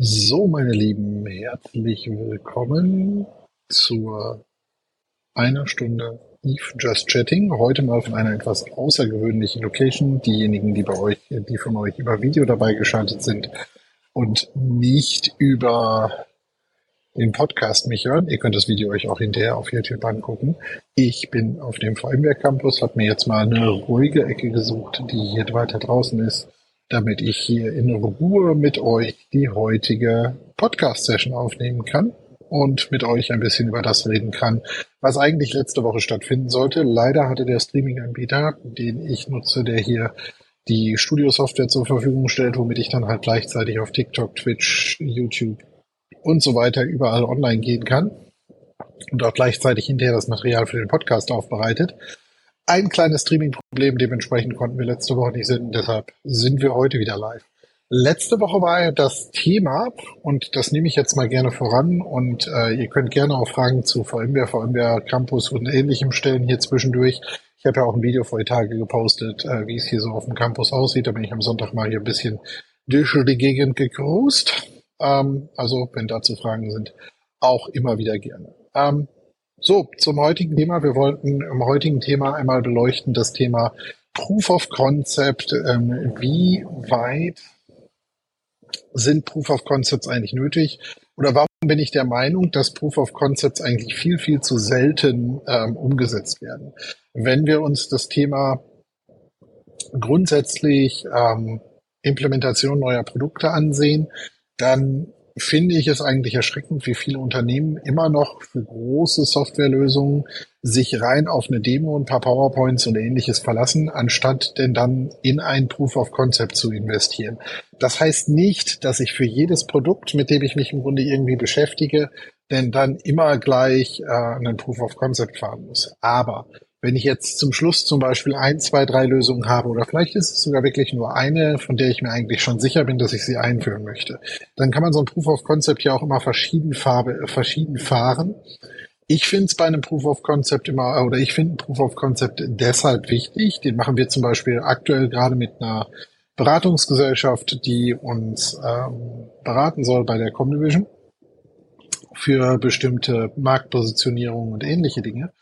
So, meine Lieben, herzlich willkommen zur einer Stunde Eve Just Chatting. Heute mal von einer etwas außergewöhnlichen Location. Diejenigen, die bei euch, die von euch über Video dabei geschaltet sind und nicht über den Podcast mich hören. Ihr könnt das Video euch auch hinterher auf YouTube angucken. Ich bin auf dem VMware Campus, habe mir jetzt mal eine ruhige Ecke gesucht, die hier weiter draußen ist damit ich hier in Ruhe mit euch die heutige Podcast-Session aufnehmen kann und mit euch ein bisschen über das reden kann, was eigentlich letzte Woche stattfinden sollte. Leider hatte der Streaming-Anbieter, den ich nutze, der hier die Studio-Software zur Verfügung stellt, womit ich dann halt gleichzeitig auf TikTok, Twitch, YouTube und so weiter überall online gehen kann und auch gleichzeitig hinterher das Material für den Podcast aufbereitet ein kleines Streaming-Problem, dementsprechend konnten wir letzte Woche nicht senden, deshalb sind wir heute wieder live. Letzte Woche war ja das Thema und das nehme ich jetzt mal gerne voran und äh, ihr könnt gerne auch Fragen zu VMware, VMware Campus und ähnlichem stellen hier zwischendurch. Ich habe ja auch ein Video vor die Tage gepostet, äh, wie es hier so auf dem Campus aussieht. Da bin ich am Sonntag mal hier ein bisschen durch die Gegend gecruised. Ähm, also wenn dazu Fragen sind, auch immer wieder gerne. Ähm, so, zum heutigen Thema. Wir wollten im heutigen Thema einmal beleuchten das Thema Proof of Concept. Ähm, wie weit sind Proof of Concepts eigentlich nötig? Oder warum bin ich der Meinung, dass Proof of Concepts eigentlich viel, viel zu selten ähm, umgesetzt werden? Wenn wir uns das Thema grundsätzlich ähm, Implementation neuer Produkte ansehen, dann finde ich es eigentlich erschreckend, wie viele Unternehmen immer noch für große Softwarelösungen sich rein auf eine Demo, ein paar PowerPoints und ähnliches verlassen, anstatt denn dann in ein Proof of Concept zu investieren. Das heißt nicht, dass ich für jedes Produkt, mit dem ich mich im Grunde irgendwie beschäftige, denn dann immer gleich äh, einen Proof of Concept fahren muss. Aber wenn ich jetzt zum Schluss zum Beispiel ein, zwei, drei Lösungen habe oder vielleicht ist es sogar wirklich nur eine, von der ich mir eigentlich schon sicher bin, dass ich sie einführen möchte, dann kann man so ein Proof of Concept ja auch immer verschieden, Farbe, verschieden fahren. Ich finde es bei einem Proof of Concept immer, oder ich finde Proof of Concept deshalb wichtig. Den machen wir zum Beispiel aktuell gerade mit einer Beratungsgesellschaft, die uns ähm, beraten soll bei der Comdivision für bestimmte Marktpositionierungen und ähnliche Dinge.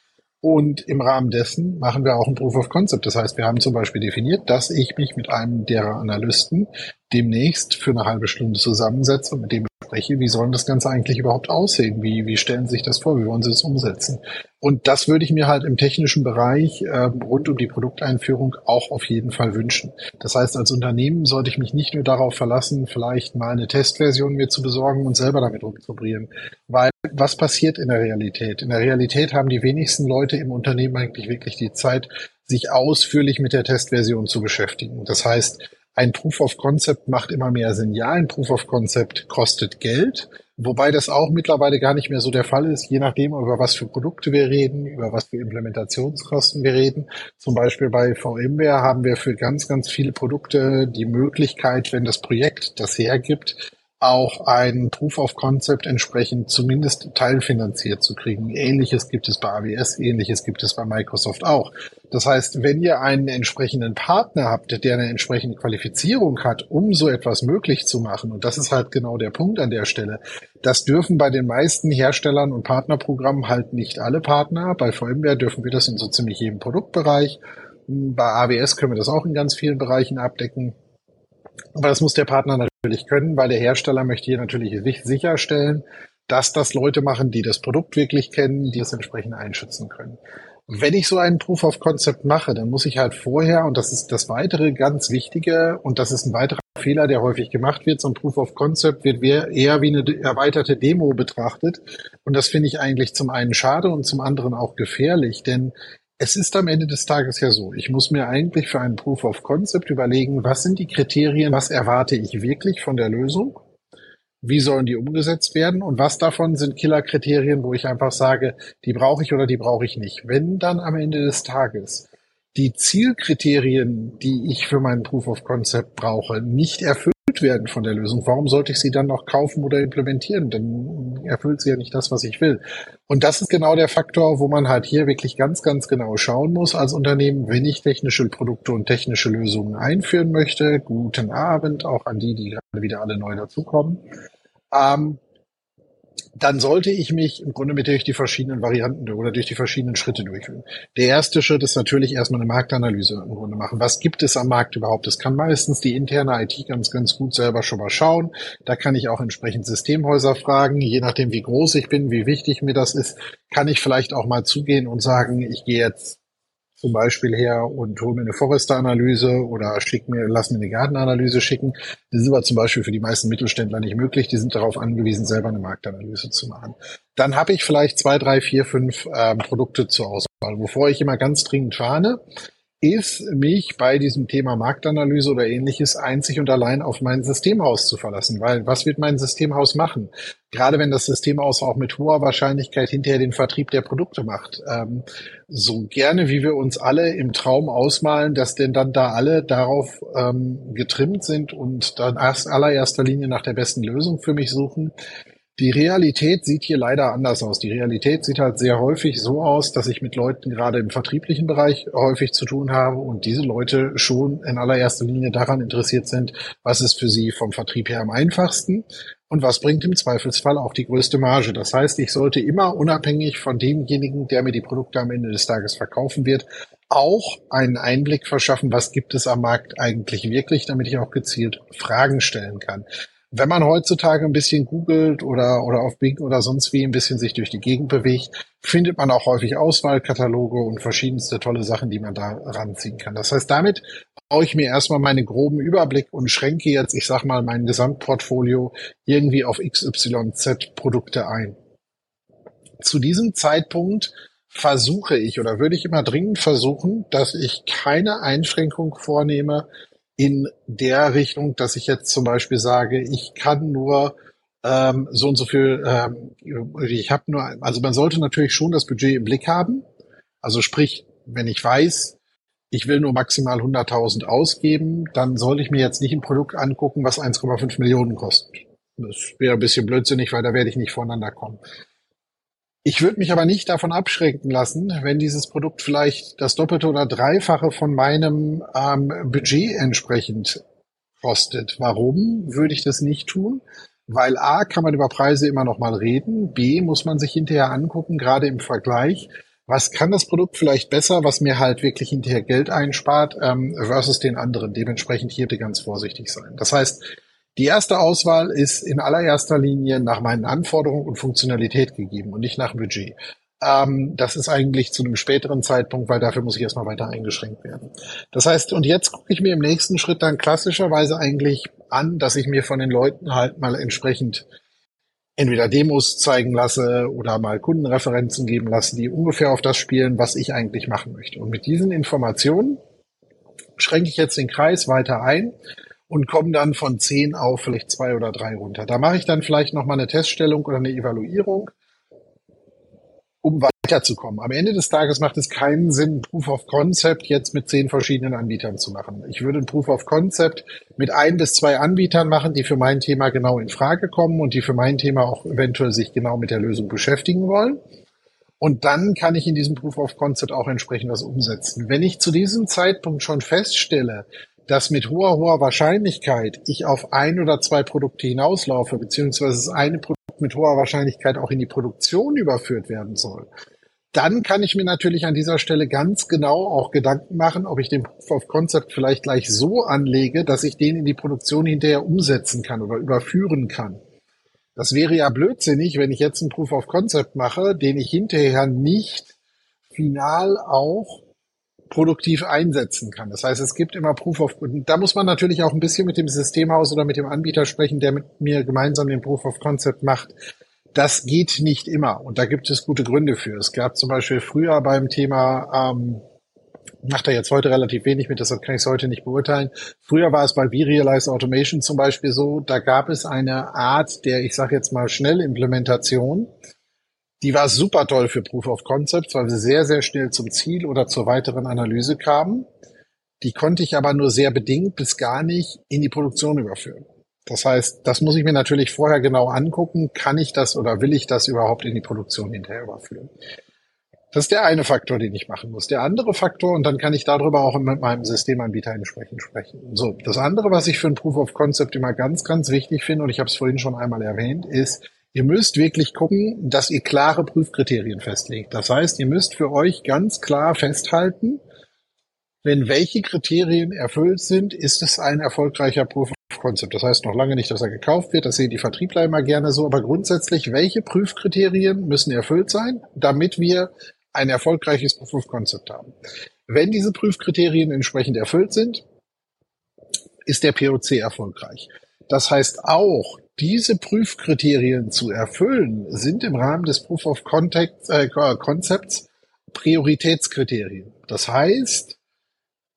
Und im Rahmen dessen machen wir auch ein Proof of Concept. Das heißt, wir haben zum Beispiel definiert, dass ich mich mit einem derer Analysten demnächst für eine halbe Stunde zusammensetze und mit dem spreche, wie soll das Ganze eigentlich überhaupt aussehen? Wie, wie stellen Sie sich das vor? Wie wollen Sie das umsetzen? Und das würde ich mir halt im technischen Bereich äh, rund um die Produkteinführung auch auf jeden Fall wünschen. Das heißt, als Unternehmen sollte ich mich nicht nur darauf verlassen, vielleicht mal eine Testversion mir zu besorgen und selber damit rumzuprobieren. Weil was passiert in der Realität? In der Realität haben die wenigsten Leute im Unternehmen eigentlich wirklich die Zeit, sich ausführlich mit der Testversion zu beschäftigen. Das heißt, ein Proof of Concept macht immer mehr Sinn. Ja, ein Proof of Concept kostet Geld, wobei das auch mittlerweile gar nicht mehr so der Fall ist, je nachdem, über was für Produkte wir reden, über was für Implementationskosten wir reden. Zum Beispiel bei VMware haben wir für ganz, ganz viele Produkte die Möglichkeit, wenn das Projekt das hergibt, auch ein Proof of Concept entsprechend zumindest teilfinanziert zu kriegen. Ähnliches gibt es bei AWS, ähnliches gibt es bei Microsoft auch. Das heißt, wenn ihr einen entsprechenden Partner habt, der eine entsprechende Qualifizierung hat, um so etwas möglich zu machen, und das ist halt genau der Punkt an der Stelle, das dürfen bei den meisten Herstellern und Partnerprogrammen halt nicht alle Partner. Bei VMware dürfen wir das in so ziemlich jedem Produktbereich. Bei AWS können wir das auch in ganz vielen Bereichen abdecken. Aber das muss der Partner natürlich können, weil der Hersteller möchte hier natürlich sicherstellen, dass das Leute machen, die das Produkt wirklich kennen, die es entsprechend einschätzen können. Wenn ich so einen Proof of Concept mache, dann muss ich halt vorher, und das ist das weitere ganz Wichtige, und das ist ein weiterer Fehler, der häufig gemacht wird, so ein Proof of Concept wird eher wie eine erweiterte Demo betrachtet. Und das finde ich eigentlich zum einen schade und zum anderen auch gefährlich, denn es ist am Ende des Tages ja so, ich muss mir eigentlich für einen Proof of Concept überlegen, was sind die Kriterien, was erwarte ich wirklich von der Lösung, wie sollen die umgesetzt werden und was davon sind Killerkriterien, wo ich einfach sage, die brauche ich oder die brauche ich nicht. Wenn dann am Ende des Tages die Zielkriterien, die ich für meinen Proof of Concept brauche, nicht erfüllt werden von der Lösung, warum sollte ich sie dann noch kaufen oder implementieren? Dann erfüllt sie ja nicht das, was ich will. Und das ist genau der Faktor, wo man halt hier wirklich ganz, ganz genau schauen muss als Unternehmen, wenn ich technische Produkte und technische Lösungen einführen möchte. Guten Abend auch an die, die gerade wieder alle neu dazukommen. ähm, dann sollte ich mich im Grunde mit durch die verschiedenen Varianten oder durch die verschiedenen Schritte durchführen. Der erste Schritt ist natürlich erstmal eine Marktanalyse im Grunde machen. Was gibt es am Markt überhaupt? Das kann meistens die interne IT ganz, ganz gut selber schon mal schauen. Da kann ich auch entsprechend Systemhäuser fragen. Je nachdem, wie groß ich bin, wie wichtig mir das ist, kann ich vielleicht auch mal zugehen und sagen, ich gehe jetzt zum Beispiel her und hole mir eine Forester-Analyse oder schick mir, lass mir eine Gartenanalyse schicken. Das ist aber zum Beispiel für die meisten Mittelständler nicht möglich. Die sind darauf angewiesen, selber eine Marktanalyse zu machen. Dann habe ich vielleicht zwei, drei, vier, fünf ähm, Produkte zur Auswahl. Wovor ich immer ganz dringend warne, ist, mich bei diesem Thema Marktanalyse oder ähnliches einzig und allein auf mein Systemhaus zu verlassen. Weil was wird mein Systemhaus machen? Gerade wenn das Systemhaus auch mit hoher Wahrscheinlichkeit hinterher den Vertrieb der Produkte macht. Ähm, so gerne, wie wir uns alle im Traum ausmalen, dass denn dann da alle darauf ähm, getrimmt sind und dann erst allererster Linie nach der besten Lösung für mich suchen, die Realität sieht hier leider anders aus. Die Realität sieht halt sehr häufig so aus, dass ich mit Leuten gerade im vertrieblichen Bereich häufig zu tun habe und diese Leute schon in allererster Linie daran interessiert sind, was ist für sie vom Vertrieb her am einfachsten und was bringt im Zweifelsfall auch die größte Marge. Das heißt, ich sollte immer unabhängig von demjenigen, der mir die Produkte am Ende des Tages verkaufen wird, auch einen Einblick verschaffen, was gibt es am Markt eigentlich wirklich, damit ich auch gezielt Fragen stellen kann wenn man heutzutage ein bisschen googelt oder, oder auf Bing oder sonst wie ein bisschen sich durch die Gegend bewegt, findet man auch häufig Auswahlkataloge und verschiedenste tolle Sachen, die man da ranziehen kann. Das heißt, damit baue ich mir erstmal meinen groben Überblick und schränke jetzt, ich sag mal, mein Gesamtportfolio irgendwie auf XYZ Produkte ein. Zu diesem Zeitpunkt versuche ich oder würde ich immer dringend versuchen, dass ich keine Einschränkung vornehme, in der Richtung, dass ich jetzt zum Beispiel sage, ich kann nur ähm, so und so viel, ähm, ich habe nur, also man sollte natürlich schon das Budget im Blick haben. Also sprich, wenn ich weiß, ich will nur maximal 100.000 ausgeben, dann sollte ich mir jetzt nicht ein Produkt angucken, was 1,5 Millionen kostet. Das wäre ein bisschen blödsinnig, weil da werde ich nicht voneinander kommen. Ich würde mich aber nicht davon abschränken lassen, wenn dieses Produkt vielleicht das Doppelte oder Dreifache von meinem ähm, Budget entsprechend kostet. Warum würde ich das nicht tun? Weil A, kann man über Preise immer noch mal reden. B, muss man sich hinterher angucken, gerade im Vergleich. Was kann das Produkt vielleicht besser, was mir halt wirklich hinterher Geld einspart, ähm, versus den anderen? Dementsprechend hier ganz vorsichtig sein. Das heißt, die erste Auswahl ist in allererster Linie nach meinen Anforderungen und Funktionalität gegeben und nicht nach Budget. Ähm, das ist eigentlich zu einem späteren Zeitpunkt, weil dafür muss ich erstmal weiter eingeschränkt werden. Das heißt, und jetzt gucke ich mir im nächsten Schritt dann klassischerweise eigentlich an, dass ich mir von den Leuten halt mal entsprechend entweder Demos zeigen lasse oder mal Kundenreferenzen geben lasse, die ungefähr auf das spielen, was ich eigentlich machen möchte. Und mit diesen Informationen schränke ich jetzt den Kreis weiter ein und komme dann von zehn auf vielleicht zwei oder drei runter. Da mache ich dann vielleicht noch mal eine Teststellung oder eine Evaluierung, um weiterzukommen. Am Ende des Tages macht es keinen Sinn, Proof of Concept jetzt mit zehn verschiedenen Anbietern zu machen. Ich würde ein Proof of Concept mit ein bis zwei Anbietern machen, die für mein Thema genau in Frage kommen und die für mein Thema auch eventuell sich genau mit der Lösung beschäftigen wollen. Und dann kann ich in diesem Proof of Concept auch entsprechend was umsetzen. Wenn ich zu diesem Zeitpunkt schon feststelle, dass mit hoher, hoher Wahrscheinlichkeit ich auf ein oder zwei Produkte hinauslaufe, beziehungsweise das eine Produkt mit hoher Wahrscheinlichkeit auch in die Produktion überführt werden soll, dann kann ich mir natürlich an dieser Stelle ganz genau auch Gedanken machen, ob ich den Proof of Concept vielleicht gleich so anlege, dass ich den in die Produktion hinterher umsetzen kann oder überführen kann. Das wäre ja blödsinnig, wenn ich jetzt einen Proof of Concept mache, den ich hinterher nicht final auch produktiv einsetzen kann. Das heißt, es gibt immer Proof of, da muss man natürlich auch ein bisschen mit dem Systemhaus oder mit dem Anbieter sprechen, der mit mir gemeinsam den Proof of Concept macht. Das geht nicht immer und da gibt es gute Gründe für. Es gab zum Beispiel früher beim Thema, ähm, macht er jetzt heute relativ wenig mit, deshalb kann ich es heute nicht beurteilen. Früher war es bei V-Realize Automation zum Beispiel so, da gab es eine Art der, ich sage jetzt mal, Schnellimplementation. Die war super toll für Proof of Concepts, weil wir sehr, sehr schnell zum Ziel oder zur weiteren Analyse kamen. Die konnte ich aber nur sehr bedingt bis gar nicht in die Produktion überführen. Das heißt, das muss ich mir natürlich vorher genau angucken. Kann ich das oder will ich das überhaupt in die Produktion hinterher überführen? Das ist der eine Faktor, den ich machen muss. Der andere Faktor, und dann kann ich darüber auch mit meinem Systemanbieter entsprechend sprechen. So, das andere, was ich für ein Proof of Concept immer ganz, ganz wichtig finde, und ich habe es vorhin schon einmal erwähnt, ist, ihr müsst wirklich gucken, dass ihr klare Prüfkriterien festlegt. Das heißt, ihr müsst für euch ganz klar festhalten, wenn welche Kriterien erfüllt sind, ist es ein erfolgreicher Proof of Concept. Das heißt noch lange nicht, dass er gekauft wird. Das sehen die Vertriebler immer gerne so. Aber grundsätzlich, welche Prüfkriterien müssen erfüllt sein, damit wir ein erfolgreiches Proof of Concept haben? Wenn diese Prüfkriterien entsprechend erfüllt sind, ist der POC erfolgreich. Das heißt auch, diese Prüfkriterien zu erfüllen, sind im Rahmen des Proof of Contact, äh, Concepts Prioritätskriterien. Das heißt,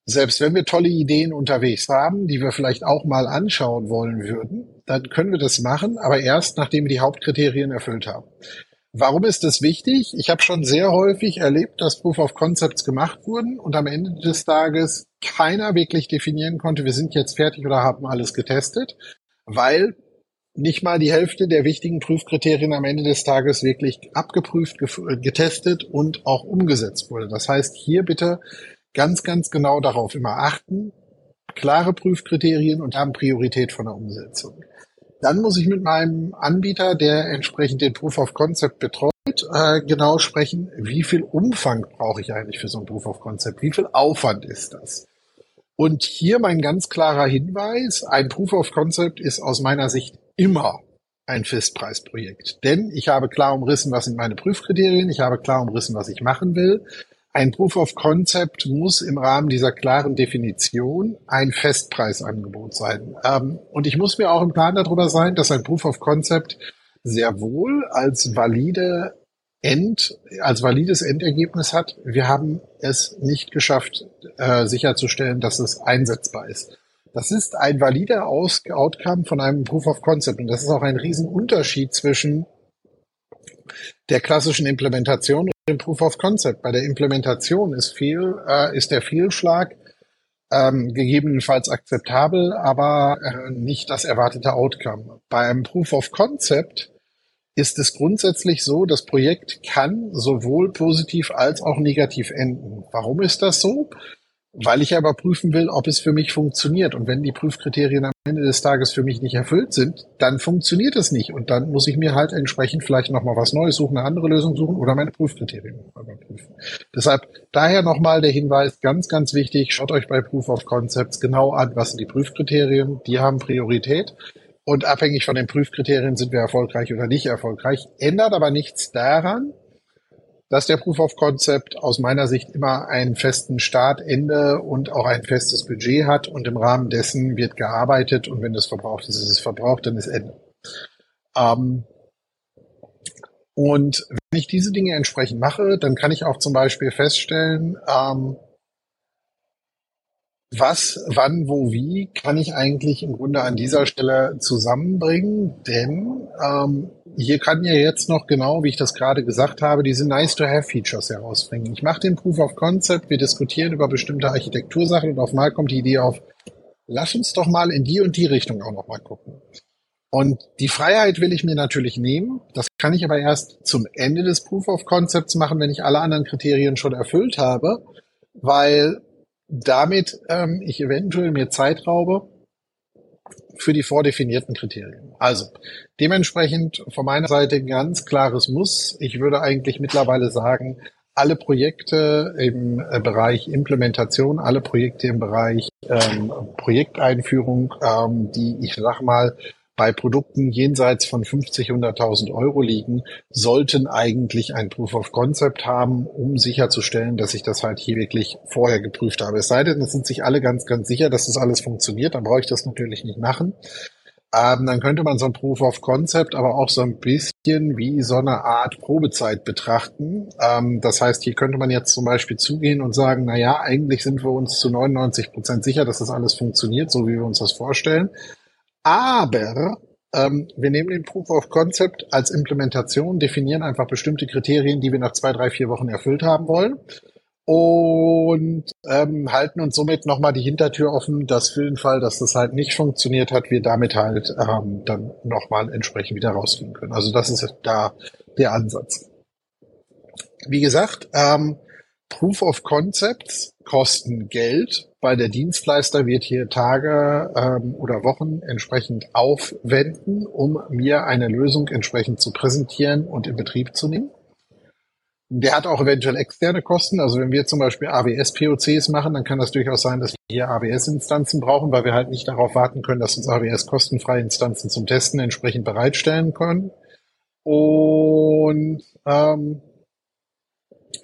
selbst wenn wir tolle Ideen unterwegs haben, die wir vielleicht auch mal anschauen wollen würden, dann können wir das machen, aber erst nachdem wir die Hauptkriterien erfüllt haben. Warum ist das wichtig? Ich habe schon sehr häufig erlebt, dass Proof of Concepts gemacht wurden und am Ende des Tages keiner wirklich definieren konnte, wir sind jetzt fertig oder haben alles getestet, weil nicht mal die Hälfte der wichtigen Prüfkriterien am Ende des Tages wirklich abgeprüft, getestet und auch umgesetzt wurde. Das heißt, hier bitte ganz, ganz genau darauf immer achten, klare Prüfkriterien und haben Priorität von der Umsetzung. Dann muss ich mit meinem Anbieter, der entsprechend den Proof of Concept betreut, äh, genau sprechen, wie viel Umfang brauche ich eigentlich für so ein Proof of Concept? Wie viel Aufwand ist das? Und hier mein ganz klarer Hinweis, ein Proof of Concept ist aus meiner Sicht immer ein Festpreisprojekt. Denn ich habe klar umrissen, was sind meine Prüfkriterien, ich habe klar umrissen, was ich machen will. Ein Proof of Concept muss im Rahmen dieser klaren Definition ein Festpreisangebot sein. Ähm, und ich muss mir auch im Plan darüber sein, dass ein Proof of Concept sehr wohl als valide End, als valides Endergebnis hat. Wir haben es nicht geschafft, äh, sicherzustellen, dass es einsetzbar ist. Das ist ein valider Aus Outcome von einem Proof of Concept. Und das ist auch ein Riesenunterschied zwischen der klassischen Implementation und dem Proof of Concept. Bei der Implementation ist viel, äh, ist der Fehlschlag ähm, gegebenenfalls akzeptabel, aber äh, nicht das erwartete Outcome. Bei einem Proof of Concept ist es grundsätzlich so, das Projekt kann sowohl positiv als auch negativ enden. Warum ist das so? Weil ich aber prüfen will, ob es für mich funktioniert. Und wenn die Prüfkriterien am Ende des Tages für mich nicht erfüllt sind, dann funktioniert es nicht. Und dann muss ich mir halt entsprechend vielleicht nochmal was Neues suchen, eine andere Lösung suchen oder meine Prüfkriterien überprüfen. Deshalb daher nochmal der Hinweis, ganz, ganz wichtig, schaut euch bei Proof of Concepts genau an, was sind die Prüfkriterien, die haben Priorität. Und abhängig von den Prüfkriterien sind wir erfolgreich oder nicht erfolgreich. Ändert aber nichts daran, dass der Proof of Concept aus meiner Sicht immer einen festen Startende und auch ein festes Budget hat und im Rahmen dessen wird gearbeitet und wenn das verbraucht ist, ist es verbraucht, dann ist Ende. Ähm, und wenn ich diese Dinge entsprechend mache, dann kann ich auch zum Beispiel feststellen, ähm, was, wann, wo, wie kann ich eigentlich im Grunde an dieser Stelle zusammenbringen? Denn ähm, hier kann ja jetzt noch genau, wie ich das gerade gesagt habe, diese Nice-to-Have-Features herausbringen. Ich mache den Proof of Concept, wir diskutieren über bestimmte Architektursachen und auf mal kommt die Idee auf, lass uns doch mal in die und die Richtung auch noch mal gucken. Und die Freiheit will ich mir natürlich nehmen. Das kann ich aber erst zum Ende des Proof of Concepts machen, wenn ich alle anderen Kriterien schon erfüllt habe, weil damit ähm, ich eventuell mir Zeit raube für die vordefinierten Kriterien. Also dementsprechend von meiner Seite ganz klares Muss. Ich würde eigentlich mittlerweile sagen, alle Projekte im äh, Bereich Implementation, alle Projekte im Bereich ähm, Projekteinführung, ähm, die ich sag mal bei Produkten jenseits von 50, 100.000 Euro liegen, sollten eigentlich ein Proof of Concept haben, um sicherzustellen, dass ich das halt hier wirklich vorher geprüft habe. Es sei denn, es sind sich alle ganz, ganz sicher, dass das alles funktioniert, dann brauche ich das natürlich nicht machen. Ähm, dann könnte man so ein Proof of Concept aber auch so ein bisschen wie so eine Art Probezeit betrachten. Ähm, das heißt, hier könnte man jetzt zum Beispiel zugehen und sagen, na ja, eigentlich sind wir uns zu 99 Prozent sicher, dass das alles funktioniert, so wie wir uns das vorstellen. Aber ähm, wir nehmen den Proof of Concept als Implementation, definieren einfach bestimmte Kriterien, die wir nach zwei, drei, vier Wochen erfüllt haben wollen und ähm, halten uns somit nochmal die Hintertür offen, dass für den Fall, dass das halt nicht funktioniert hat, wir damit halt ähm, dann nochmal entsprechend wieder rausgehen können. Also das ist da der Ansatz. Wie gesagt, ähm, Proof of Concepts kosten Geld, weil der Dienstleister wird hier Tage ähm, oder Wochen entsprechend aufwenden, um mir eine Lösung entsprechend zu präsentieren und in Betrieb zu nehmen. Der hat auch eventuell externe Kosten. Also wenn wir zum Beispiel AWS-POCs machen, dann kann das durchaus sein, dass wir hier AWS-Instanzen brauchen, weil wir halt nicht darauf warten können, dass uns AWS kostenfreie Instanzen zum Testen entsprechend bereitstellen können. Und ähm,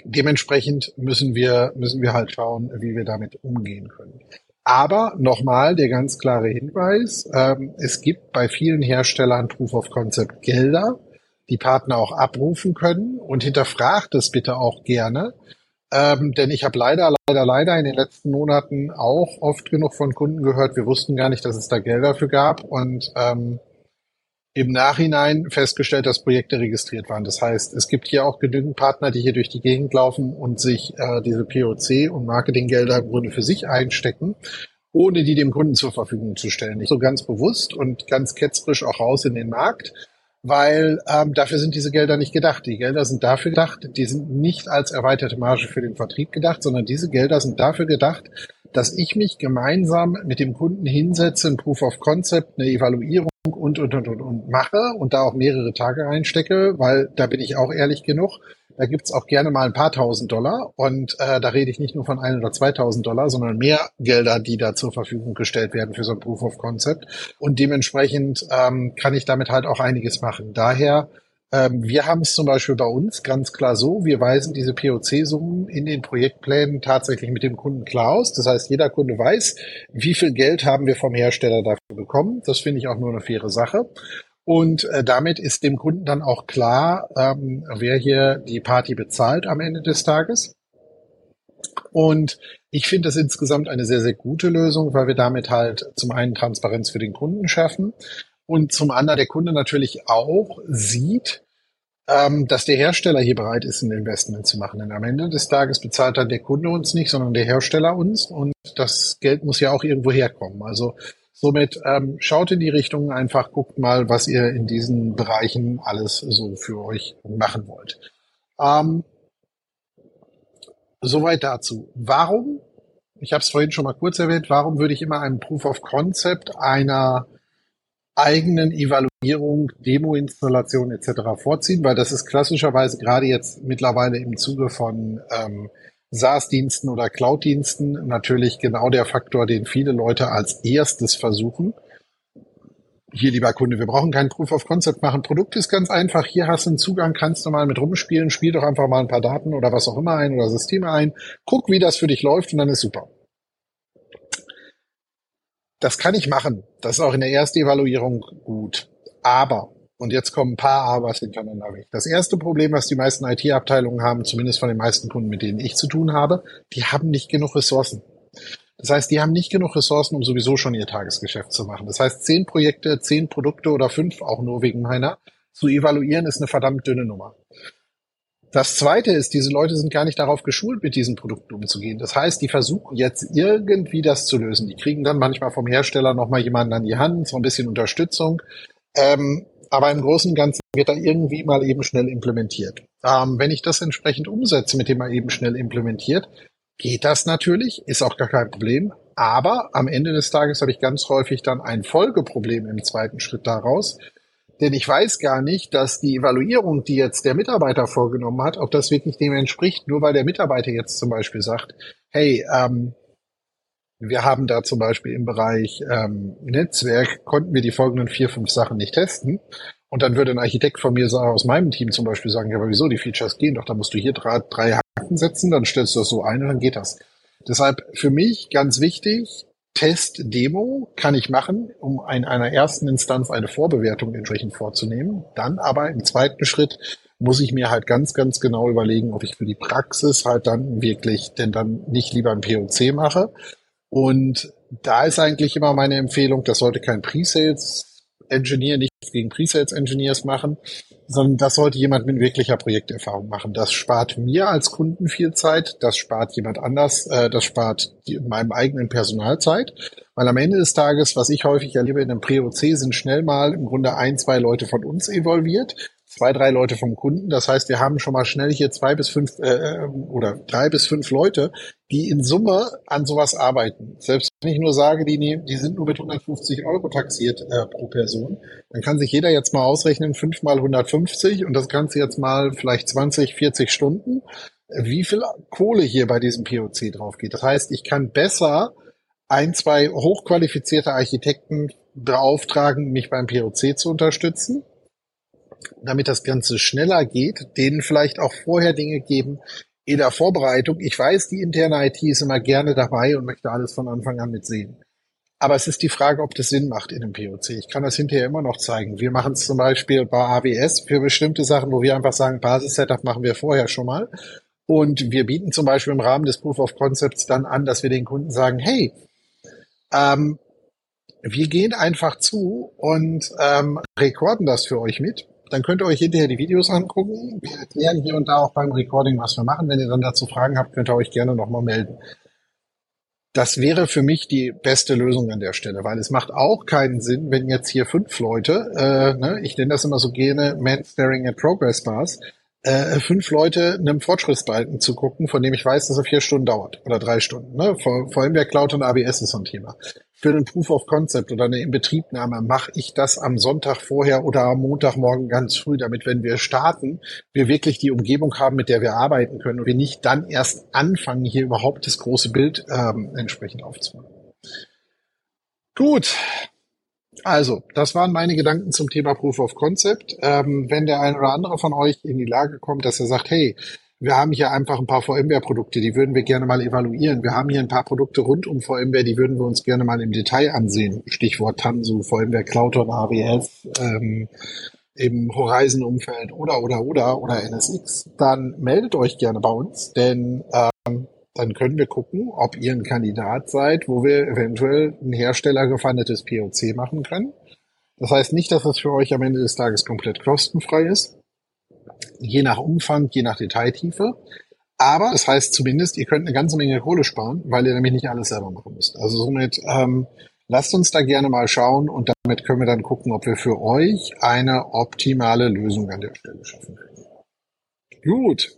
dementsprechend müssen wir, müssen wir halt schauen, wie wir damit umgehen können. Aber nochmal der ganz klare Hinweis, ähm, es gibt bei vielen Herstellern Proof of Concept Gelder, die Partner auch abrufen können und hinterfragt es bitte auch gerne. Ähm, denn ich habe leider, leider, leider in den letzten Monaten auch oft genug von Kunden gehört, wir wussten gar nicht, dass es da Geld dafür gab und ähm, im Nachhinein festgestellt, dass Projekte registriert waren. Das heißt, es gibt hier auch genügend Partner, die hier durch die Gegend laufen und sich äh, diese POC und Marketinggelder im Grunde für sich einstecken, ohne die dem Kunden zur Verfügung zu stellen. Nicht so ganz bewusst und ganz ketzerisch auch raus in den Markt weil ähm, dafür sind diese Gelder nicht gedacht. Die Gelder sind dafür gedacht, die sind nicht als erweiterte Marge für den Vertrieb gedacht, sondern diese Gelder sind dafür gedacht, dass ich mich gemeinsam mit dem Kunden hinsetze, ein Proof of Concept, eine Evaluierung und, und, und, und, und mache und da auch mehrere Tage reinstecke, weil da bin ich auch ehrlich genug. Da gibt's auch gerne mal ein paar tausend Dollar und äh, da rede ich nicht nur von ein oder zweitausend Dollar, sondern mehr Gelder, die da zur Verfügung gestellt werden für so ein Proof of Concept. Und dementsprechend ähm, kann ich damit halt auch einiges machen. Daher ähm, wir haben es zum Beispiel bei uns ganz klar so, wir weisen diese POC-Summen in den Projektplänen tatsächlich mit dem Kunden klar aus. Das heißt, jeder Kunde weiß, wie viel Geld haben wir vom Hersteller dafür bekommen. Das finde ich auch nur eine faire Sache. Und äh, damit ist dem Kunden dann auch klar, ähm, wer hier die Party bezahlt am Ende des Tages. Und ich finde das insgesamt eine sehr, sehr gute Lösung, weil wir damit halt zum einen Transparenz für den Kunden schaffen und zum anderen der Kunde natürlich auch sieht, ähm, dass der Hersteller hier bereit ist, ein Investment zu machen. Denn am Ende des Tages bezahlt dann der Kunde uns nicht, sondern der Hersteller uns und das Geld muss ja auch irgendwo herkommen. Also Somit ähm, schaut in die Richtung einfach, guckt mal, was ihr in diesen Bereichen alles so für euch machen wollt. Ähm, soweit dazu. Warum? Ich habe es vorhin schon mal kurz erwähnt. Warum würde ich immer einen Proof of Concept einer eigenen Evaluierung, Demo-Installation etc. vorziehen? Weil das ist klassischerweise gerade jetzt mittlerweile im Zuge von ähm, SaaS-Diensten oder Cloud-Diensten natürlich genau der Faktor, den viele Leute als erstes versuchen. Hier, lieber Kunde, wir brauchen keinen Proof of Concept machen. Produkt ist ganz einfach. Hier hast du einen Zugang, kannst du mal mit rumspielen. Spiel doch einfach mal ein paar Daten oder was auch immer ein oder Systeme ein. Guck, wie das für dich läuft und dann ist super. Das kann ich machen. Das ist auch in der ersten Evaluierung gut. Aber und jetzt kommen ein paar Abers hintereinander weg. Das erste Problem, was die meisten IT-Abteilungen haben, zumindest von den meisten Kunden, mit denen ich zu tun habe, die haben nicht genug Ressourcen. Das heißt, die haben nicht genug Ressourcen, um sowieso schon ihr Tagesgeschäft zu machen. Das heißt, zehn Projekte, zehn Produkte oder fünf, auch nur wegen meiner, zu evaluieren, ist eine verdammt dünne Nummer. Das zweite ist, diese Leute sind gar nicht darauf geschult, mit diesen Produkten umzugehen. Das heißt, die versuchen jetzt irgendwie das zu lösen. Die kriegen dann manchmal vom Hersteller nochmal jemanden an die Hand, so ein bisschen Unterstützung. Ähm, aber im Großen und Ganzen wird da irgendwie mal eben schnell implementiert. Ähm, wenn ich das entsprechend umsetze, mit dem mal eben schnell implementiert, geht das natürlich, ist auch gar kein Problem. Aber am Ende des Tages habe ich ganz häufig dann ein Folgeproblem im zweiten Schritt daraus. Denn ich weiß gar nicht, dass die Evaluierung, die jetzt der Mitarbeiter vorgenommen hat, ob das wirklich dem entspricht, nur weil der Mitarbeiter jetzt zum Beispiel sagt, hey, ähm, wir haben da zum Beispiel im Bereich ähm, Netzwerk, konnten wir die folgenden vier, fünf Sachen nicht testen. Und dann würde ein Architekt von mir aus meinem Team zum Beispiel sagen, ja, aber wieso, die Features gehen doch, da musst du hier drei, drei Haken setzen, dann stellst du das so ein und dann geht das. Deshalb für mich ganz wichtig, Test, Demo kann ich machen, um in einer ersten Instanz eine Vorbewertung entsprechend vorzunehmen. Dann aber im zweiten Schritt muss ich mir halt ganz, ganz genau überlegen, ob ich für die Praxis halt dann wirklich denn dann nicht lieber ein POC mache, und da ist eigentlich immer meine Empfehlung, das sollte kein Pre-Sales Engineer, nichts gegen Pre-Sales Engineers machen, sondern das sollte jemand mit wirklicher Projekterfahrung machen. Das spart mir als Kunden viel Zeit, das spart jemand anders, äh, das spart meinem eigenen Personal Zeit, weil am Ende des Tages, was ich häufig erlebe in einem Pre-OC, sind schnell mal im Grunde ein, zwei Leute von uns involviert, zwei, drei Leute vom Kunden. Das heißt, wir haben schon mal schnell hier zwei bis fünf äh, oder drei bis fünf Leute, die in Summe an sowas arbeiten. Selbst wenn ich nur sage, die, nehmen, die sind nur mit 150 Euro taxiert äh, pro Person, dann kann sich jeder jetzt mal ausrechnen, fünf mal 150 und das Ganze jetzt mal vielleicht 20, 40 Stunden, wie viel Kohle hier bei diesem POC drauf geht. Das heißt, ich kann besser ein, zwei hochqualifizierte Architekten beauftragen, mich beim POC zu unterstützen, damit das Ganze schneller geht, denen vielleicht auch vorher Dinge geben in der Vorbereitung. Ich weiß, die interne IT ist immer gerne dabei und möchte alles von Anfang an mitsehen. Aber es ist die Frage, ob das Sinn macht in einem POC. Ich kann das hinterher immer noch zeigen. Wir machen es zum Beispiel bei AWS für bestimmte Sachen, wo wir einfach sagen, Basis-Setup machen wir vorher schon mal. Und wir bieten zum Beispiel im Rahmen des Proof of Concepts dann an, dass wir den Kunden sagen, hey, ähm, wir gehen einfach zu und ähm, rekorden das für euch mit. Dann könnt ihr euch hinterher die Videos angucken. Wir erklären hier und da auch beim Recording, was wir machen. Wenn ihr dann dazu Fragen habt, könnt ihr euch gerne nochmal melden. Das wäre für mich die beste Lösung an der Stelle, weil es macht auch keinen Sinn, wenn jetzt hier fünf Leute, äh, ne, ich nenne das immer so gerne Man Staring at Progress Bars, äh, fünf Leute einem Fortschrittsbalken zu gucken, von dem ich weiß, dass er vier Stunden dauert oder drei Stunden. Ne? Vor, vor allem der Cloud und ABS ist so ein Thema. Für einen Proof of Concept oder eine Inbetriebnahme mache ich das am Sonntag vorher oder am Montagmorgen ganz früh, damit wenn wir starten, wir wirklich die Umgebung haben, mit der wir arbeiten können und wir nicht dann erst anfangen, hier überhaupt das große Bild ähm, entsprechend aufzumachen. Gut, also, das waren meine Gedanken zum Thema Proof of Concept. Ähm, wenn der eine oder andere von euch in die Lage kommt, dass er sagt, hey, wir haben hier einfach ein paar VMware-Produkte, die würden wir gerne mal evaluieren. Wir haben hier ein paar Produkte rund um VMware, die würden wir uns gerne mal im Detail ansehen. Stichwort Tanzu, VMware Cloud und AWS, ähm, im Horizon-Umfeld oder, oder, oder, oder NSX. Dann meldet euch gerne bei uns, denn ähm, dann können wir gucken, ob ihr ein Kandidat seid, wo wir eventuell ein herstellergefundetes POC machen können. Das heißt nicht, dass es für euch am Ende des Tages komplett kostenfrei ist. Je nach Umfang, je nach Detailtiefe. Aber das heißt zumindest, ihr könnt eine ganze Menge Kohle sparen, weil ihr nämlich nicht alles selber machen müsst. Also somit ähm, lasst uns da gerne mal schauen und damit können wir dann gucken, ob wir für euch eine optimale Lösung an der Stelle schaffen können. Gut,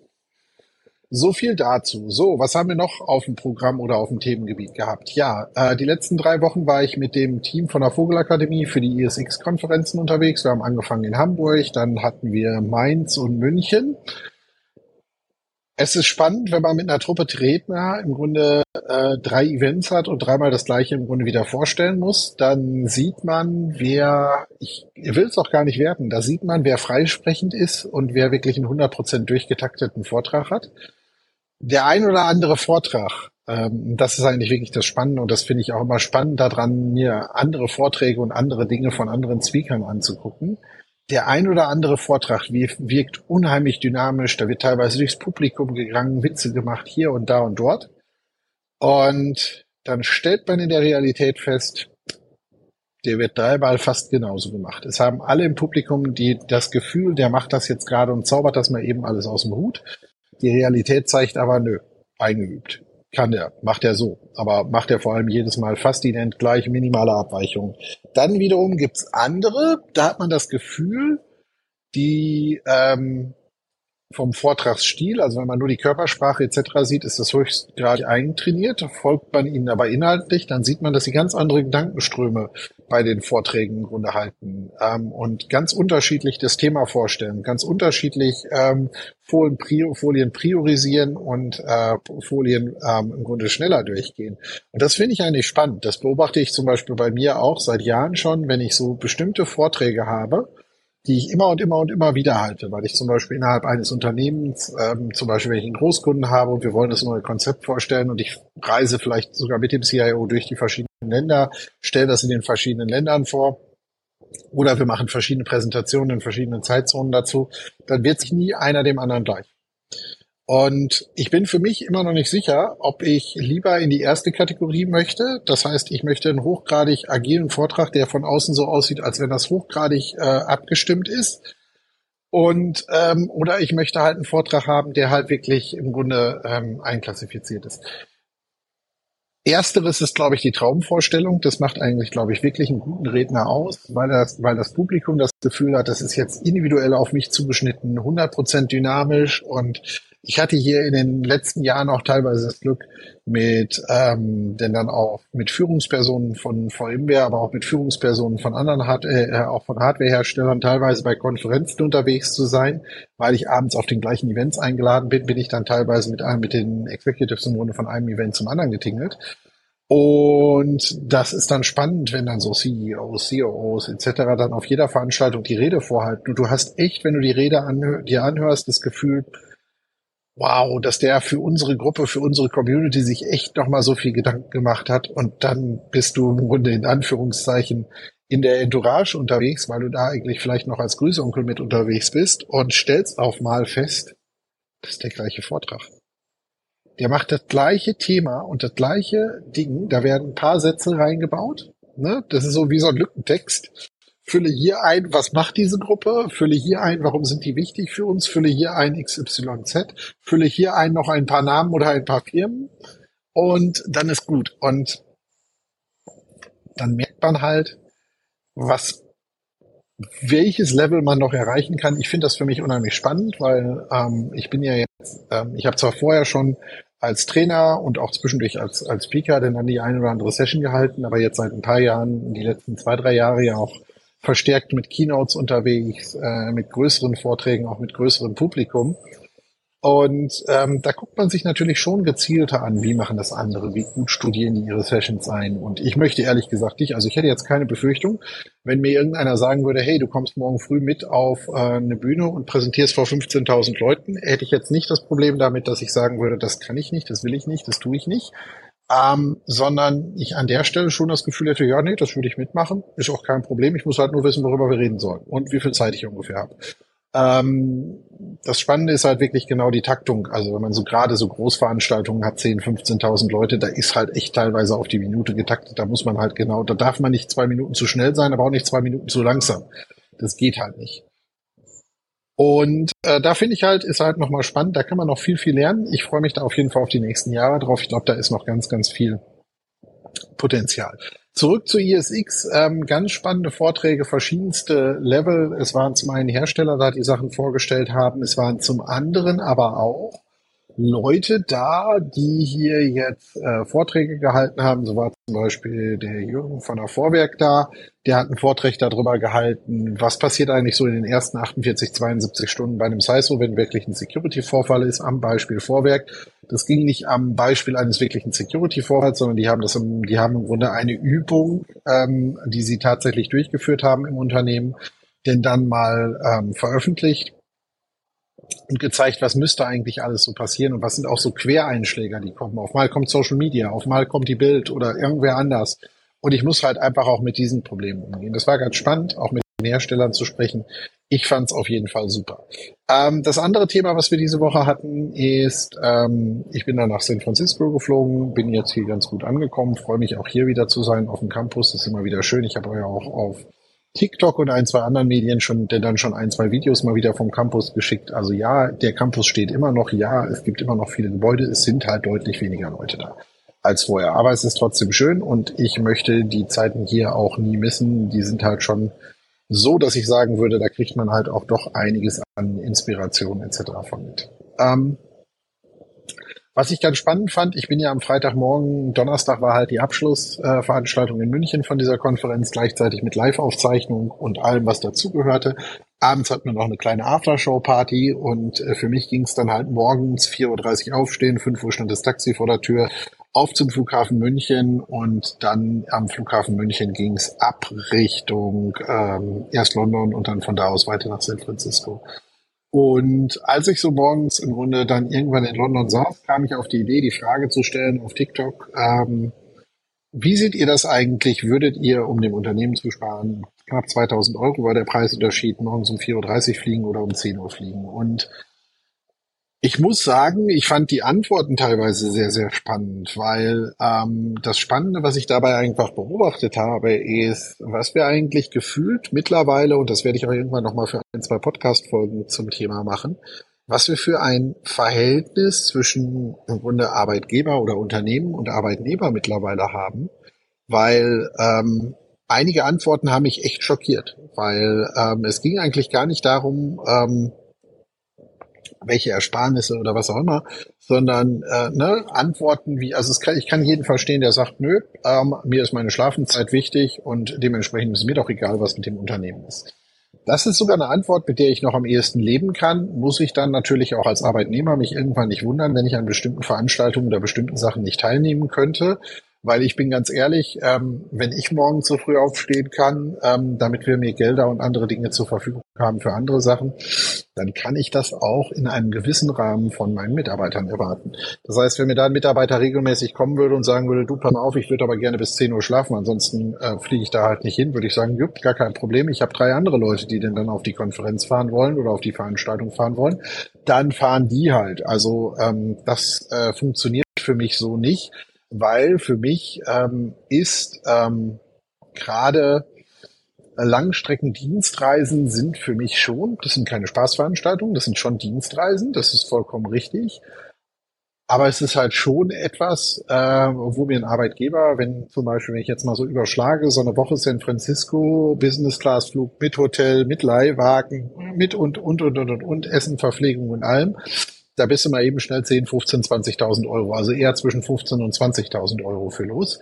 so viel dazu. So, was haben wir noch auf dem Programm oder auf dem Themengebiet gehabt? Ja, äh, die letzten drei Wochen war ich mit dem Team von der Vogelakademie für die ISX-Konferenzen unterwegs. Wir haben angefangen in Hamburg, dann hatten wir Mainz und München. Es ist spannend, wenn man mit einer Truppe Redner im Grunde äh, drei Events hat und dreimal das gleiche im Grunde wieder vorstellen muss, dann sieht man, wer, ich will es auch gar nicht werten, da sieht man, wer freisprechend ist und wer wirklich einen 100% durchgetakteten Vortrag hat der ein oder andere Vortrag, ähm, das ist eigentlich wirklich das Spannende und das finde ich auch immer spannend daran, mir andere Vorträge und andere Dinge von anderen Speakern anzugucken. Der ein oder andere Vortrag wirkt unheimlich dynamisch, da wird teilweise durchs Publikum gegangen, Witze gemacht hier und da und dort. Und dann stellt man in der Realität fest, der wird dreimal fast genauso gemacht. Es haben alle im Publikum die das Gefühl, der macht das jetzt gerade und zaubert das mal eben alles aus dem Hut. Die Realität zeigt aber, nö, eingeübt. Kann er, macht er so. Aber macht er vor allem jedes Mal fast ident gleich minimale Abweichungen. Dann wiederum gibt's andere, da hat man das Gefühl, die ähm, vom Vortragsstil, also wenn man nur die Körpersprache etc. sieht, ist das höchstgradig eintrainiert. Folgt man ihnen aber inhaltlich, dann sieht man, dass sie ganz andere Gedankenströme bei den Vorträgen im Grunde halten ähm, und ganz unterschiedlich das Thema vorstellen, ganz unterschiedlich ähm, Folien, prior, Folien priorisieren und äh, Folien ähm, im Grunde schneller durchgehen. Und das finde ich eigentlich spannend. Das beobachte ich zum Beispiel bei mir auch seit Jahren schon, wenn ich so bestimmte Vorträge habe die ich immer und immer und immer wieder halte, weil ich zum Beispiel innerhalb eines Unternehmens, ähm, zum Beispiel wenn ich einen Großkunden habe und wir wollen das neue Konzept vorstellen und ich reise vielleicht sogar mit dem CIO durch die verschiedenen Länder, stelle das in den verschiedenen Ländern vor, oder wir machen verschiedene Präsentationen in verschiedenen Zeitzonen dazu, dann wird sich nie einer dem anderen gleich. Und ich bin für mich immer noch nicht sicher, ob ich lieber in die erste Kategorie möchte. Das heißt, ich möchte einen hochgradig agilen Vortrag, der von außen so aussieht, als wenn das hochgradig äh, abgestimmt ist. Und ähm, oder ich möchte halt einen Vortrag haben, der halt wirklich im Grunde ähm, einklassifiziert ist. Ersteres ist, glaube ich, die Traumvorstellung. Das macht eigentlich, glaube ich, wirklich einen guten Redner aus, weil das, weil das Publikum das Gefühl hat, das ist jetzt individuell auf mich zugeschnitten, 100% dynamisch und ich hatte hier in den letzten Jahren auch teilweise das Glück, mit, ähm, denn dann auch mit Führungspersonen von VMware, aber auch mit Führungspersonen von anderen Hard äh, auch von Hardwareherstellern teilweise bei Konferenzen unterwegs zu sein, weil ich abends auf den gleichen Events eingeladen bin, bin ich dann teilweise mit einem mit den Executives im Grunde von einem Event zum anderen getingelt. Und das ist dann spannend, wenn dann so CEOs, COOs etc. dann auf jeder Veranstaltung die Rede vorhalten. Und du hast echt, wenn du die Rede anhör dir anhörst, das Gefühl, wow, dass der für unsere Gruppe, für unsere Community sich echt nochmal so viel Gedanken gemacht hat und dann bist du im Grunde in Anführungszeichen in der Entourage unterwegs, weil du da eigentlich vielleicht noch als Grüßonkel mit unterwegs bist und stellst auf mal fest, das ist der gleiche Vortrag. Der macht das gleiche Thema und das gleiche Ding, da werden ein paar Sätze reingebaut. Ne? Das ist so wie so ein Lückentext fülle hier ein, was macht diese Gruppe, fülle hier ein, warum sind die wichtig für uns, fülle hier ein XYZ, fülle hier ein noch ein paar Namen oder ein paar Firmen und dann ist gut. Und dann merkt man halt, was welches Level man noch erreichen kann. Ich finde das für mich unheimlich spannend, weil ähm, ich bin ja jetzt, ähm, ich habe zwar vorher schon als Trainer und auch zwischendurch als, als Speaker dann die eine oder andere Session gehalten, aber jetzt seit ein paar Jahren, die letzten zwei, drei Jahre ja auch verstärkt mit Keynotes unterwegs, äh, mit größeren Vorträgen, auch mit größerem Publikum. Und ähm, da guckt man sich natürlich schon gezielter an, wie machen das andere, wie gut studieren die ihre Sessions ein. Und ich möchte ehrlich gesagt nicht, also ich hätte jetzt keine Befürchtung, wenn mir irgendeiner sagen würde, hey, du kommst morgen früh mit auf äh, eine Bühne und präsentierst vor 15.000 Leuten, hätte ich jetzt nicht das Problem damit, dass ich sagen würde, das kann ich nicht, das will ich nicht, das tue ich nicht ähm, sondern ich an der Stelle schon das Gefühl hätte, ja, nee, das würde ich mitmachen, ist auch kein Problem. Ich muss halt nur wissen, worüber wir reden sollen und wie viel Zeit ich ungefähr habe. Ähm, das Spannende ist halt wirklich genau die Taktung. Also wenn man so gerade so Großveranstaltungen hat, 10, 15.000 Leute, da ist halt echt teilweise auf die Minute getaktet. Da muss man halt genau, da darf man nicht zwei Minuten zu schnell sein, aber auch nicht zwei Minuten zu langsam. Das geht halt nicht. Und äh, da finde ich halt, ist halt nochmal spannend, da kann man noch viel, viel lernen. Ich freue mich da auf jeden Fall auf die nächsten Jahre drauf. Ich glaube, da ist noch ganz, ganz viel Potenzial. Zurück zu ISX, ähm, ganz spannende Vorträge, verschiedenste Level. Es waren zum einen Hersteller da, die Sachen vorgestellt haben. Es waren zum anderen aber auch Leute da, die hier jetzt äh, Vorträge gehalten haben. So war zum Beispiel der Jürgen von der Vorwerk da. Der hat einen Vortrag darüber gehalten, was passiert eigentlich so in den ersten 48, 72 Stunden bei einem CISO, wenn wirklich ein Security-Vorfall ist, am Beispiel Vorwerk. Das ging nicht am Beispiel eines wirklichen Security-Vorfalls, sondern die haben das, im, die haben im Grunde eine Übung, ähm, die sie tatsächlich durchgeführt haben im Unternehmen, denn dann mal ähm, veröffentlicht und gezeigt, was müsste eigentlich alles so passieren und was sind auch so Quereinschläger, die kommen. Auf mal kommt Social Media, auf mal kommt die Bild oder irgendwer anders. Und ich muss halt einfach auch mit diesen Problemen umgehen. Das war ganz spannend, auch mit den Herstellern zu sprechen. Ich fand es auf jeden Fall super. Ähm, das andere Thema, was wir diese Woche hatten, ist, ähm, ich bin dann nach San Francisco geflogen, bin jetzt hier ganz gut angekommen, freue mich auch hier wieder zu sein auf dem Campus. Das ist immer wieder schön. Ich habe ja auch auf TikTok und ein, zwei anderen Medien schon, der dann schon ein, zwei Videos mal wieder vom Campus geschickt. Also ja, der Campus steht immer noch, ja, es gibt immer noch viele Gebäude, es sind halt deutlich weniger Leute da als vorher. Aber es ist trotzdem schön und ich möchte die Zeiten hier auch nie missen. Die sind halt schon so, dass ich sagen würde, da kriegt man halt auch doch einiges an Inspiration etc. von mit. Ähm, was ich ganz spannend fand, ich bin ja am Freitagmorgen, Donnerstag war halt die Abschlussveranstaltung äh, in München von dieser Konferenz, gleichzeitig mit Live-Aufzeichnung und allem, was dazugehörte. Abends hatten wir noch eine kleine Aftershow-Party und äh, für mich ging es dann halt morgens 4.30 Uhr aufstehen, 5 Uhr stand das Taxi vor der Tür, auf zum Flughafen München und dann am Flughafen München ging es ab Richtung ähm, erst London und dann von da aus weiter nach San Francisco. Und als ich so morgens im Grunde dann irgendwann in London saß, kam ich auf die Idee, die Frage zu stellen auf TikTok, ähm, wie seht ihr das eigentlich? Würdet ihr, um dem Unternehmen zu sparen, knapp 2000 Euro war der Preisunterschied, morgens um 4.30 Uhr fliegen oder um 10 Uhr fliegen? Und ich muss sagen, ich fand die Antworten teilweise sehr, sehr spannend, weil ähm, das Spannende, was ich dabei einfach beobachtet habe, ist, was wir eigentlich gefühlt mittlerweile, und das werde ich auch irgendwann nochmal für ein, zwei Podcast-Folgen zum Thema machen, was wir für ein Verhältnis zwischen im Grunde Arbeitgeber oder Unternehmen und Arbeitnehmer mittlerweile haben, weil ähm, einige Antworten haben mich echt schockiert, weil ähm, es ging eigentlich gar nicht darum, ähm, welche Ersparnisse oder was auch immer, sondern äh, ne, Antworten wie, also es kann, ich kann jeden verstehen, der sagt, nö, ähm, mir ist meine Schlafenszeit wichtig und dementsprechend ist mir doch egal, was mit dem Unternehmen ist. Das ist sogar eine Antwort, mit der ich noch am ehesten leben kann. Muss ich dann natürlich auch als Arbeitnehmer mich irgendwann nicht wundern, wenn ich an bestimmten Veranstaltungen oder bestimmten Sachen nicht teilnehmen könnte. Weil ich bin ganz ehrlich, ähm, wenn ich morgen so früh aufstehen kann, ähm, damit wir mir Gelder und andere Dinge zur Verfügung haben für andere Sachen, dann kann ich das auch in einem gewissen Rahmen von meinen Mitarbeitern erwarten. Das heißt, wenn mir da ein Mitarbeiter regelmäßig kommen würde und sagen würde, du pass mal auf, ich würde aber gerne bis 10 Uhr schlafen, ansonsten äh, fliege ich da halt nicht hin, würde ich sagen, jupp, gar kein Problem. Ich habe drei andere Leute, die denn dann auf die Konferenz fahren wollen oder auf die Veranstaltung fahren wollen. Dann fahren die halt. Also ähm, das äh, funktioniert für mich so nicht weil für mich ähm, ist ähm, gerade Langstreckendienstreisen sind für mich schon, das sind keine Spaßveranstaltungen, das sind schon Dienstreisen, das ist vollkommen richtig. Aber es ist halt schon etwas, äh, wo mir ein Arbeitgeber, wenn zum Beispiel, wenn ich jetzt mal so überschlage, so eine Woche San Francisco, Business Class Flug mit Hotel, mit Leihwagen, mit und, und, und, und, und, und Essen, Verpflegung und allem, da bist du mal eben schnell 10, 15, 20.000 Euro, also eher zwischen 15 und 20.000 Euro für los.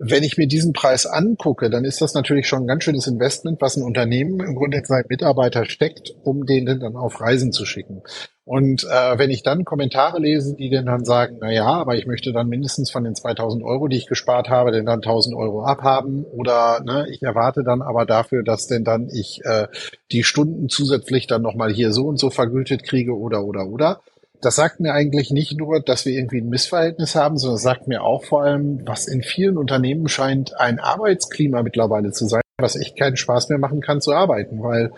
Wenn ich mir diesen Preis angucke, dann ist das natürlich schon ein ganz schönes Investment, was ein Unternehmen im Grunde in seinen Mitarbeiter steckt, um den dann auf Reisen zu schicken. Und äh, wenn ich dann Kommentare lese, die denn dann sagen, na ja, aber ich möchte dann mindestens von den 2000 Euro, die ich gespart habe, denn dann 1000 Euro abhaben oder ne, ich erwarte dann aber dafür, dass denn dann ich äh, die Stunden zusätzlich dann nochmal hier so und so vergütet kriege oder oder oder das sagt mir eigentlich nicht nur, dass wir irgendwie ein Missverhältnis haben, sondern sagt mir auch vor allem, was in vielen Unternehmen scheint ein Arbeitsklima mittlerweile zu sein, was echt keinen Spaß mehr machen kann zu arbeiten, weil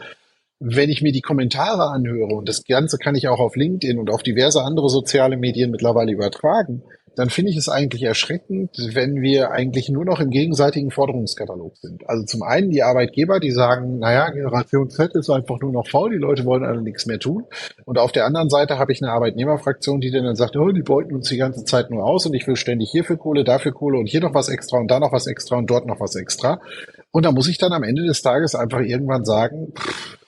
wenn ich mir die Kommentare anhöre, und das Ganze kann ich auch auf LinkedIn und auf diverse andere soziale Medien mittlerweile übertragen, dann finde ich es eigentlich erschreckend, wenn wir eigentlich nur noch im gegenseitigen Forderungskatalog sind. Also zum einen die Arbeitgeber, die sagen, naja, Generation Z ist einfach nur noch faul, die Leute wollen alle nichts mehr tun. Und auf der anderen Seite habe ich eine Arbeitnehmerfraktion, die dann sagt, oh, die beuten uns die ganze Zeit nur aus und ich will ständig hierfür Kohle, dafür Kohle und hier noch was extra und da noch was extra und dort noch was extra. Und da muss ich dann am Ende des Tages einfach irgendwann sagen, pff,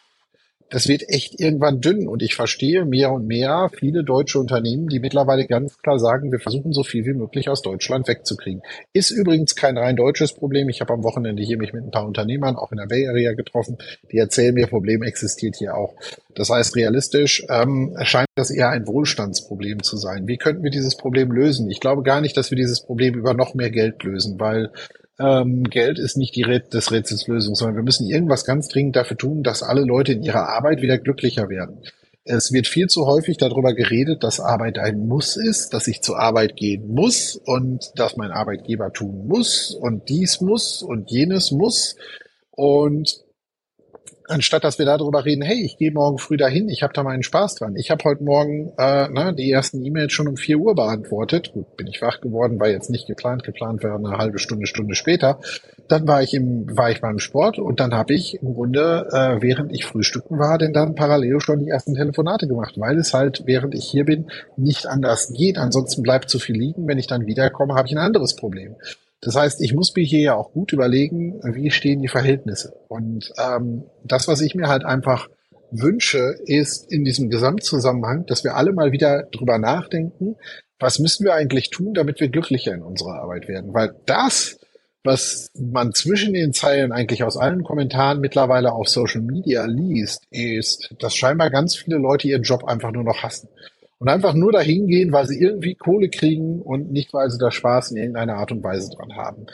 das wird echt irgendwann dünn. Und ich verstehe mehr und mehr viele deutsche Unternehmen, die mittlerweile ganz klar sagen, wir versuchen so viel wie möglich aus Deutschland wegzukriegen. Ist übrigens kein rein deutsches Problem. Ich habe am Wochenende hier mich mit ein paar Unternehmern, auch in der Bay Area getroffen, die erzählen mir, Problem existiert hier auch. Das heißt, realistisch ähm, scheint das eher ein Wohlstandsproblem zu sein. Wie könnten wir dieses Problem lösen? Ich glaube gar nicht, dass wir dieses Problem über noch mehr Geld lösen, weil ähm, Geld ist nicht die Rät des Rätsels Lösung, sondern wir müssen irgendwas ganz dringend dafür tun, dass alle Leute in ihrer Arbeit wieder glücklicher werden. Es wird viel zu häufig darüber geredet, dass Arbeit ein Muss ist, dass ich zur Arbeit gehen muss und dass mein Arbeitgeber tun muss und dies muss und jenes muss. Und anstatt dass wir darüber reden, hey, ich gehe morgen früh dahin, ich habe da meinen Spaß dran. Ich habe heute Morgen äh, ne, die ersten E-Mails schon um vier Uhr beantwortet. Gut, bin ich wach geworden, war jetzt nicht geplant, geplant wäre eine halbe Stunde, Stunde später. Dann war ich im, war ich beim Sport und dann habe ich im Grunde, äh, während ich frühstücken war, denn dann parallel schon die ersten Telefonate gemacht, weil es halt, während ich hier bin, nicht anders geht. Ansonsten bleibt zu viel liegen. Wenn ich dann wiederkomme, habe ich ein anderes Problem. Das heißt, ich muss mir hier ja auch gut überlegen, wie stehen die Verhältnisse. Und ähm, das, was ich mir halt einfach wünsche, ist in diesem Gesamtzusammenhang, dass wir alle mal wieder drüber nachdenken, was müssen wir eigentlich tun, damit wir glücklicher in unserer Arbeit werden. Weil das, was man zwischen den Zeilen eigentlich aus allen Kommentaren mittlerweile auf Social Media liest, ist, dass scheinbar ganz viele Leute ihren Job einfach nur noch hassen und einfach nur dahin gehen, weil sie irgendwie Kohle kriegen und nicht, weil sie da Spaß in irgendeiner Art und Weise dran haben.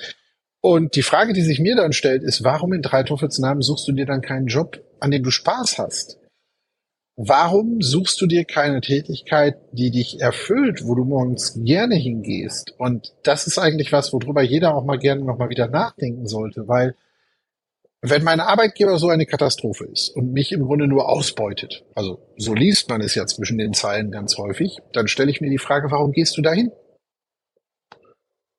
Und die Frage, die sich mir dann stellt, ist, warum in drei Teufelsnamen suchst du dir dann keinen Job, an dem du Spaß hast? Warum suchst du dir keine Tätigkeit, die dich erfüllt, wo du morgens gerne hingehst? Und das ist eigentlich was, worüber jeder auch mal gerne nochmal wieder nachdenken sollte, weil wenn mein Arbeitgeber so eine Katastrophe ist und mich im Grunde nur ausbeutet, also so liest man es ja zwischen den Zeilen ganz häufig, dann stelle ich mir die Frage, warum gehst du dahin?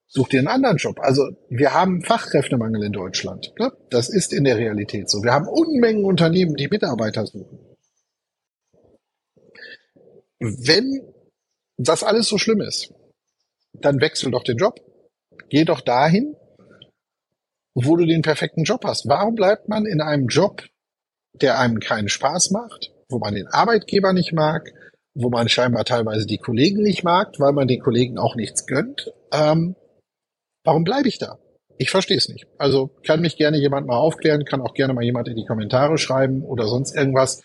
Such dir einen anderen Job. Also wir haben Fachkräftemangel in Deutschland. Ne? Das ist in der Realität so. Wir haben Unmengen Unternehmen, die Mitarbeiter suchen. wenn das alles so schlimm ist, dann wechsel doch den Job. Geh doch dahin, wo du den perfekten Job hast. Warum bleibt man in einem Job, der einem keinen Spaß macht, wo man den Arbeitgeber nicht mag, wo man scheinbar teilweise die Kollegen nicht mag, weil man den Kollegen auch nichts gönnt? Ähm, warum bleibe ich da? Ich verstehe es nicht. Also kann mich gerne jemand mal aufklären, kann auch gerne mal jemand in die Kommentare schreiben oder sonst irgendwas.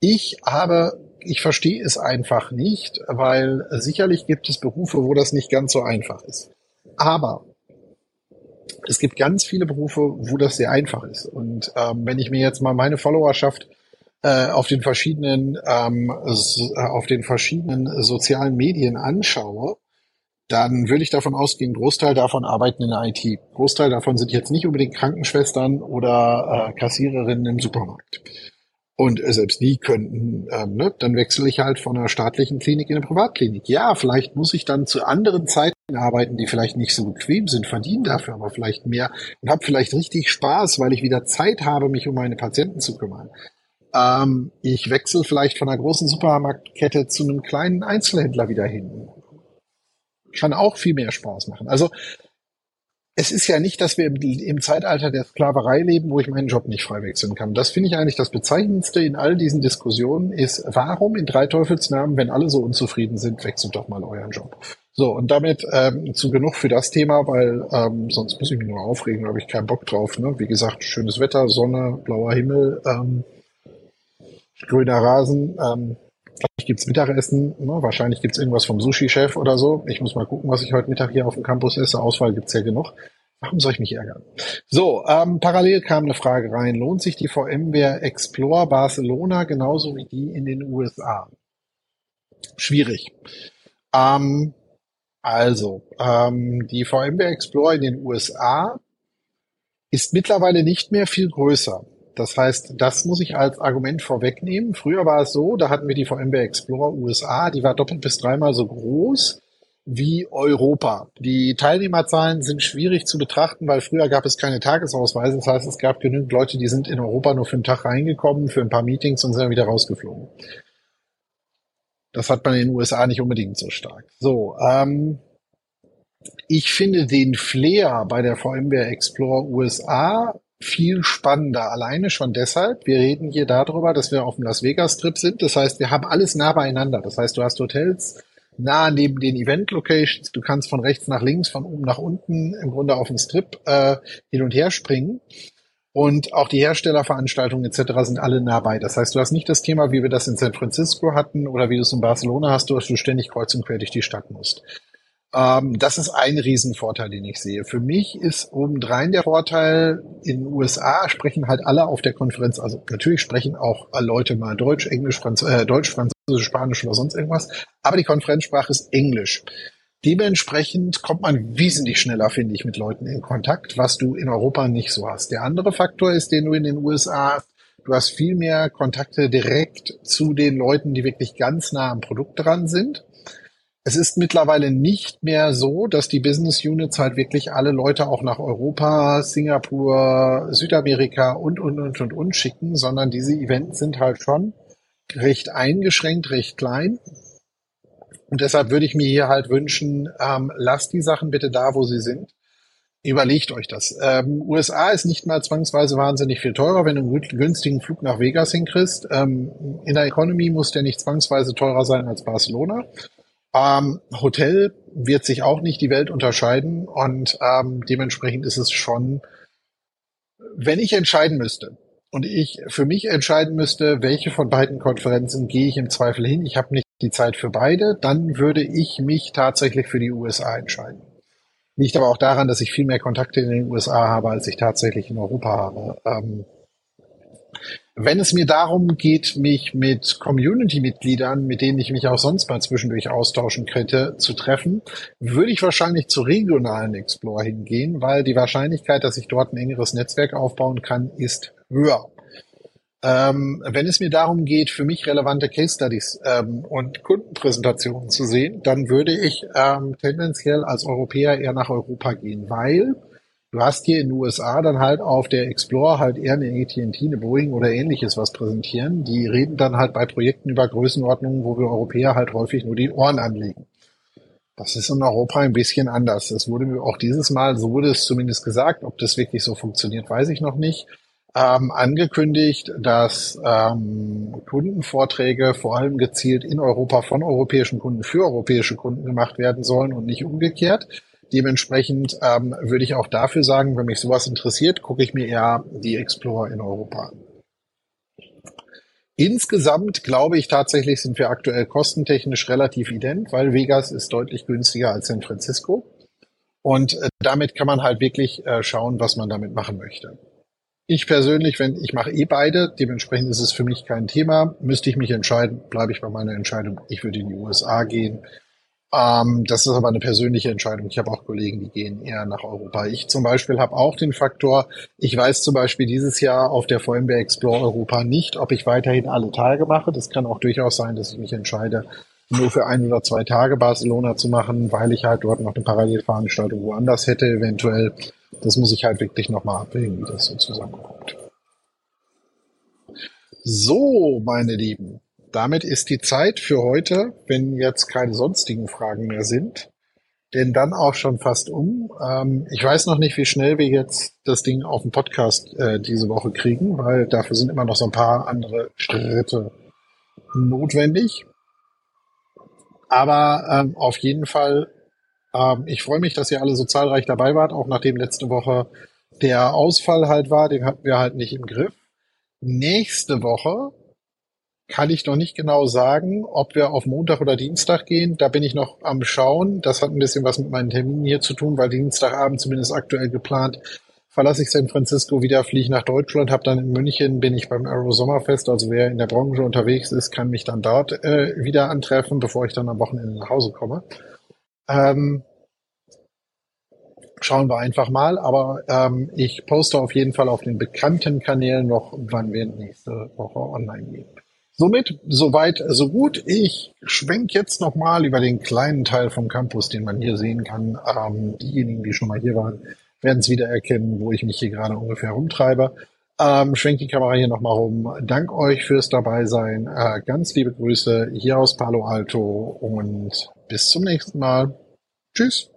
Ich habe, ich verstehe es einfach nicht, weil sicherlich gibt es Berufe, wo das nicht ganz so einfach ist. Aber es gibt ganz viele Berufe, wo das sehr einfach ist. Und ähm, wenn ich mir jetzt mal meine Followerschaft äh, auf den verschiedenen ähm, auf den verschiedenen sozialen Medien anschaue, dann würde ich davon ausgehen, Großteil davon arbeiten in der IT. Großteil davon sind jetzt nicht unbedingt Krankenschwestern oder äh, Kassiererinnen im Supermarkt. Und äh, selbst die könnten, ähm, ne, dann wechsle ich halt von einer staatlichen Klinik in eine Privatklinik. Ja, vielleicht muss ich dann zu anderen Zeiten arbeiten, die vielleicht nicht so bequem sind, verdienen dafür aber vielleicht mehr und habe vielleicht richtig Spaß, weil ich wieder Zeit habe, mich um meine Patienten zu kümmern. Ähm, ich wechsle vielleicht von einer großen Supermarktkette zu einem kleinen Einzelhändler wieder hin kann auch viel mehr Spaß machen. Also es ist ja nicht, dass wir im, im, Zeitalter der Sklaverei leben, wo ich meinen Job nicht frei wechseln kann. Das finde ich eigentlich das Bezeichnendste in all diesen Diskussionen ist, warum in drei Teufelsnamen, wenn alle so unzufrieden sind, wechselt doch mal euren Job. So, und damit ähm, zu genug für das Thema, weil ähm, sonst muss ich mich nur aufregen, da habe ich keinen Bock drauf. Ne? Wie gesagt, schönes Wetter, Sonne, blauer Himmel, ähm, grüner Rasen. Ähm, Vielleicht gibt's Mittagessen, ne? wahrscheinlich gibt's irgendwas vom Sushi-Chef oder so. Ich muss mal gucken, was ich heute Mittag hier auf dem Campus esse. Auswahl gibt's ja genug. Warum soll ich mich ärgern? So, ähm, parallel kam eine Frage rein. Lohnt sich die VMware Explore Barcelona genauso wie die in den USA? Schwierig. Ähm, also, ähm, die VMware Explorer in den USA ist mittlerweile nicht mehr viel größer. Das heißt, das muss ich als Argument vorwegnehmen. Früher war es so, da hatten wir die VMware Explorer USA, die war doppelt bis dreimal so groß wie Europa. Die Teilnehmerzahlen sind schwierig zu betrachten, weil früher gab es keine Tagesausweise. Das heißt, es gab genügend Leute, die sind in Europa nur für einen Tag reingekommen, für ein paar Meetings und sind dann wieder rausgeflogen. Das hat man in den USA nicht unbedingt so stark. So, ähm, ich finde den Flair bei der VMware Explorer USA viel spannender. Alleine schon deshalb, wir reden hier darüber, dass wir auf dem Las Vegas Trip sind. Das heißt, wir haben alles nah beieinander. Das heißt, du hast Hotels nah neben den Event Locations. Du kannst von rechts nach links, von oben nach unten im Grunde auf dem Strip äh, hin und her springen. Und auch die Herstellerveranstaltungen etc. sind alle nah bei. Das heißt, du hast nicht das Thema, wie wir das in San Francisco hatten oder wie du es in Barcelona hast, dass du ständig kreuz und quer durch die Stadt musst. Ähm, das ist ein Riesenvorteil, den ich sehe. Für mich ist obendrein der Vorteil, in den USA sprechen halt alle auf der Konferenz, also natürlich sprechen auch Leute mal Deutsch, Englisch, Franz äh, Deutsch, Französisch, Spanisch oder sonst irgendwas, aber die Konferenzsprache ist Englisch. Dementsprechend kommt man wesentlich schneller, finde ich, mit Leuten in Kontakt, was du in Europa nicht so hast. Der andere Faktor ist, den du in den USA hast, du hast viel mehr Kontakte direkt zu den Leuten, die wirklich ganz nah am Produkt dran sind. Es ist mittlerweile nicht mehr so, dass die Business Units halt wirklich alle Leute auch nach Europa, Singapur, Südamerika und, und, und, und, und schicken, sondern diese Events sind halt schon recht eingeschränkt, recht klein. Und deshalb würde ich mir hier halt wünschen, ähm, lasst die Sachen bitte da, wo sie sind. Überlegt euch das. Ähm, USA ist nicht mal zwangsweise wahnsinnig viel teurer, wenn du einen günstigen Flug nach Vegas hinkriegst. Ähm, in der Economy muss der nicht zwangsweise teurer sein als Barcelona. Ähm, Hotel wird sich auch nicht die Welt unterscheiden und ähm, dementsprechend ist es schon, wenn ich entscheiden müsste und ich für mich entscheiden müsste, welche von beiden Konferenzen gehe ich im Zweifel hin, ich habe nicht die Zeit für beide, dann würde ich mich tatsächlich für die USA entscheiden. Liegt aber auch daran, dass ich viel mehr Kontakte in den USA habe, als ich tatsächlich in Europa habe. Ähm, wenn es mir darum geht, mich mit Community-Mitgliedern, mit denen ich mich auch sonst mal zwischendurch austauschen könnte, zu treffen, würde ich wahrscheinlich zu regionalen Explorer hingehen, weil die Wahrscheinlichkeit, dass ich dort ein engeres Netzwerk aufbauen kann, ist höher. Ähm, wenn es mir darum geht, für mich relevante Case Studies ähm, und Kundenpräsentationen zu sehen, dann würde ich ähm, tendenziell als Europäer eher nach Europa gehen, weil Du hast hier in den USA dann halt auf der Explorer halt eher eine AT&T, eine Boeing oder ähnliches was präsentieren. Die reden dann halt bei Projekten über Größenordnungen, wo wir Europäer halt häufig nur die Ohren anlegen. Das ist in Europa ein bisschen anders. Das wurde mir auch dieses Mal, so wurde es zumindest gesagt. Ob das wirklich so funktioniert, weiß ich noch nicht. Ähm, angekündigt, dass ähm, Kundenvorträge vor allem gezielt in Europa von europäischen Kunden für europäische Kunden gemacht werden sollen und nicht umgekehrt. Dementsprechend ähm, würde ich auch dafür sagen, wenn mich sowas interessiert, gucke ich mir eher die Explorer in Europa an. Insgesamt glaube ich tatsächlich sind wir aktuell kostentechnisch relativ ident, weil Vegas ist deutlich günstiger als San Francisco. Und äh, damit kann man halt wirklich äh, schauen, was man damit machen möchte. Ich persönlich, wenn ich mache eh beide, dementsprechend ist es für mich kein Thema. Müsste ich mich entscheiden, bleibe ich bei meiner Entscheidung. Ich würde in die USA gehen. Ähm, das ist aber eine persönliche Entscheidung. Ich habe auch Kollegen, die gehen eher nach Europa. Ich zum Beispiel habe auch den Faktor, ich weiß zum Beispiel dieses Jahr auf der VMware Explore Europa nicht, ob ich weiterhin alle Tage mache. Das kann auch durchaus sein, dass ich mich entscheide, nur für ein oder zwei Tage Barcelona zu machen, weil ich halt dort noch eine Parallelveranstaltung woanders hätte, eventuell. Das muss ich halt wirklich nochmal abwägen, wie das so zusammenkommt. So, meine Lieben, damit ist die Zeit für heute, wenn jetzt keine sonstigen Fragen mehr sind, denn dann auch schon fast um. Ähm, ich weiß noch nicht, wie schnell wir jetzt das Ding auf dem Podcast äh, diese Woche kriegen, weil dafür sind immer noch so ein paar andere Schritte notwendig. Aber ähm, auf jeden Fall, ähm, ich freue mich, dass ihr alle so zahlreich dabei wart, auch nachdem letzte Woche der Ausfall halt war, den hatten wir halt nicht im Griff. Nächste Woche kann ich noch nicht genau sagen, ob wir auf Montag oder Dienstag gehen. Da bin ich noch am Schauen. Das hat ein bisschen was mit meinen Terminen hier zu tun, weil Dienstagabend zumindest aktuell geplant verlasse ich San Francisco wieder, fliege nach Deutschland, habe dann in München, bin ich beim Aero Sommerfest. Also wer in der Branche unterwegs ist, kann mich dann dort äh, wieder antreffen, bevor ich dann am Wochenende nach Hause komme. Ähm, schauen wir einfach mal. Aber ähm, ich poste auf jeden Fall auf den bekannten Kanälen noch, wann wir nächste Woche online gehen. Somit, soweit, so gut. Ich schwenk jetzt nochmal über den kleinen Teil vom Campus, den man hier sehen kann. Ähm, diejenigen, die schon mal hier waren, werden es wieder erkennen, wo ich mich hier gerade ungefähr rumtreibe. Ähm, schwenk die Kamera hier nochmal rum. Dank euch fürs Dabeisein. Äh, ganz liebe Grüße hier aus Palo Alto und bis zum nächsten Mal. Tschüss.